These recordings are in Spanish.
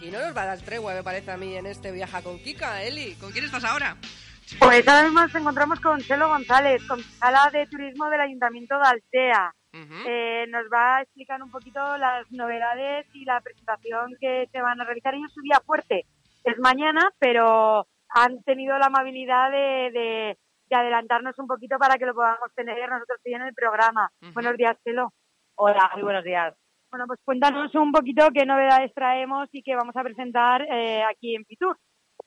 Y no nos va a dar tregua, me parece a mí, en este viaje con Kika. Eli, ¿con quién estás ahora? Pues ahora mismo nos encontramos con Chelo González, concejala de turismo del Ayuntamiento de Altea. Eh, nos va a explicar un poquito las novedades y la presentación que se van a realizar. Ellos su día fuerte es mañana, pero han tenido la amabilidad de, adelantarnos un poquito para que lo podamos tener nosotros en el programa. Buenos días, Chelo. Hola, muy buenos días. Bueno, pues cuéntanos un poquito qué novedades traemos y qué vamos a presentar eh, aquí en Fitur.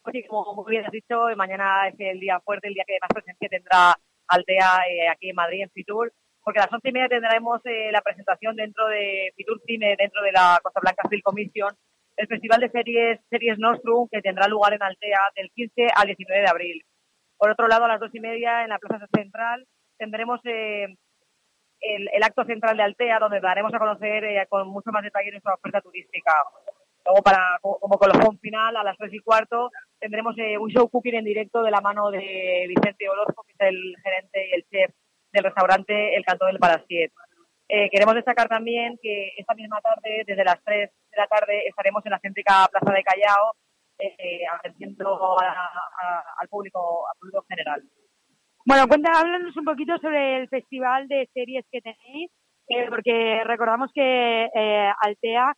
Pues como bien has dicho, mañana es el día fuerte, el día que más presencia tendrá Altea eh, aquí en Madrid, en Fitur, porque a las once y media tendremos eh, la presentación dentro de Fitur Cine, dentro de la Costa Blanca Film Commission, el Festival de Series, Series Nostrum, que tendrá lugar en Altea del 15 al 19 de abril. Por otro lado, a las dos y media en la Plaza Central tendremos el, acto central de Altea, donde daremos a conocer eh, con mucho más detalle nuestra oferta turística. Luego, para, como colofón final, a las tres y cuarto, tendremos eh, un show cooking en directo de la mano de Vicente Orozco, que es el gerente y el chef del restaurante El Canto del Parasiet. Eh, queremos destacar también que esta misma tarde, desde las 3 de la tarde, estaremos en la céntrica Plaza de Callao, eh, atendiendo al público, al público general. Bueno, cuenta, háblanos un poquito sobre el festival de series que tenéis, eh, porque recordamos que eh, Altea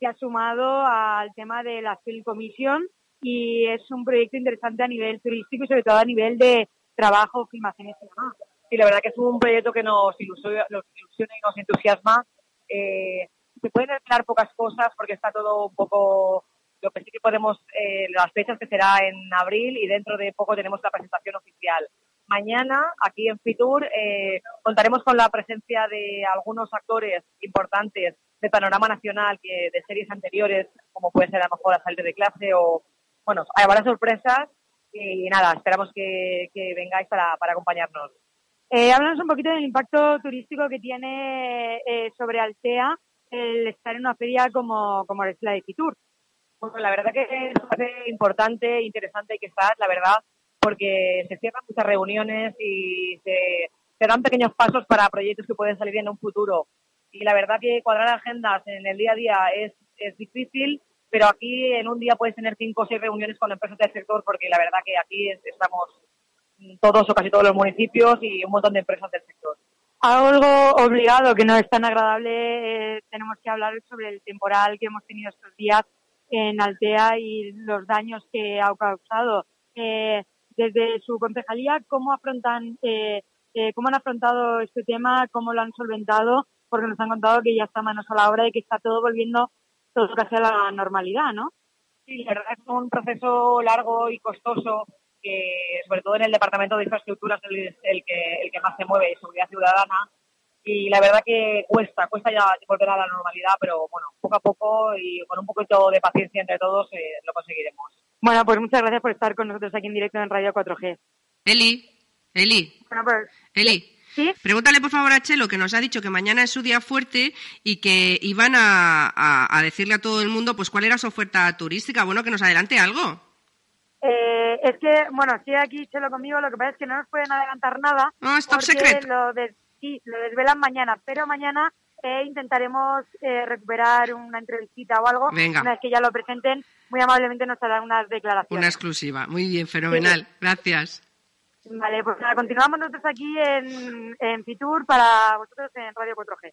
se ha sumado al tema de la Film Commission y es un proyecto interesante a nivel turístico y sobre todo a nivel de trabajo, filmaciones y demás. Sí, la verdad que es un proyecto que nos ilusiona, y nos entusiasma. Eh, se pueden esperar pocas cosas porque está todo un poco lo que sí que podemos, las fechas que será en abril y dentro de poco tenemos la presentación oficial. Mañana, aquí en Fitur, eh, contaremos con la presencia de algunos actores importantes de panorama nacional que de series anteriores, como puede ser a lo mejor a salir de clase o, bueno, hay varias sorpresas y nada, esperamos que, vengáis para, acompañarnos. Eh, háblanos un poquito del impacto turístico que tiene eh, sobre Altea el estar en una feria como, como es la de Fitur. Bueno, la verdad que es importante, interesante que estar, la verdad, porque se cierran muchas reuniones y se, dan pequeños pasos para proyectos que pueden salir en un futuro. Y la verdad que cuadrar agendas en el día a día es, es difícil, pero aquí en un día puedes tener cinco o seis reuniones con empresas del sector porque la verdad que aquí estamos todos o casi todos los municipios y un montón de empresas del sector. Algo obligado que no es tan agradable, eh, tenemos que hablar sobre el temporal que hemos tenido estos días en Altea y los daños que ha causado. Eh, desde su concejalía, ¿cómo afrontan, eh, eh, cómo han afrontado este tema, cómo lo han solventado? Porque nos han contado que ya está manos a la obra y que está todo volviendo todo casi a la normalidad, ¿no? Sí, la verdad es un proceso largo y costoso que, sobre todo en el Departamento de Infraestructuras, es el, que, el que más se mueve, seguridad ciudadana, y la verdad que cuesta, cuesta ya volver a la normalidad, pero bueno, poco a poco y con un poquito de paciencia entre todos eh, lo conseguiremos. Bueno, pues muchas gracias por estar con nosotros aquí en directo en Radio 4G. Eli, Eli. Bueno, pues, Eli. ¿Sí? Pregúntale por favor a Chelo, que nos ha dicho que mañana es su día fuerte y que iban a, decirle a todo el mundo pues cuál era su oferta turística. Bueno, que nos adelante algo. Eh, es que, bueno, sí aquí Chelo conmigo, lo que pasa es que no nos pueden adelantar nada. No, stop secret. Lo sí, lo desvelan mañana, pero mañana eh, intentaremos eh, recuperar una entrevista o algo. Venga. Una vez que ya lo presenten, muy amablemente nos harán unas declaraciones. Una exclusiva. Muy bien, fenomenal. Gracias. Vale, pues nada, continuamos nosotros aquí en, en Fitur para vosotros en Radio 4G.